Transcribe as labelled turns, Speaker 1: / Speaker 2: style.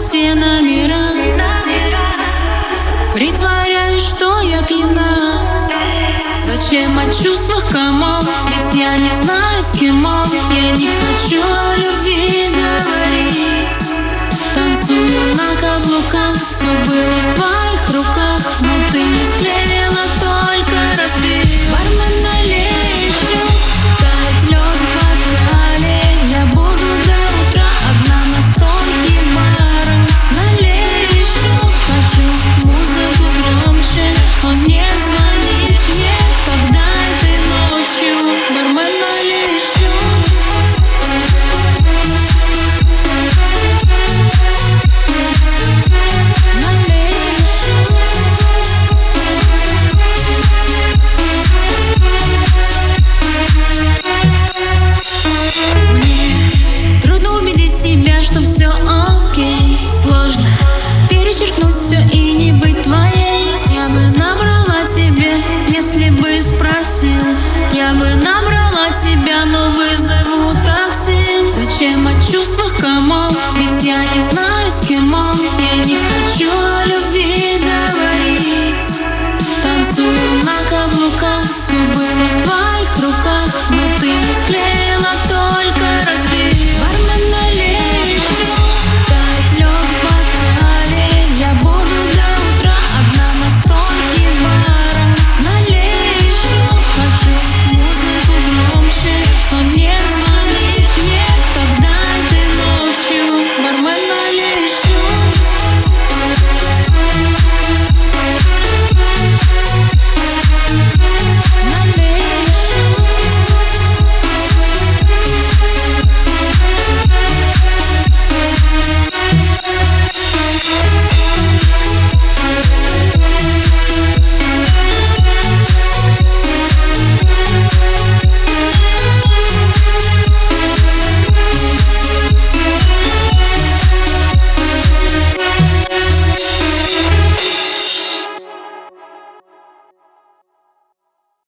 Speaker 1: все номера. Притворяюсь, что я пьяна. Зачем о чувствах кому? Ведь я не знаю, с кем он. Я не хочу о любви говорить. Танцую на каблуках Все было в твоих руках.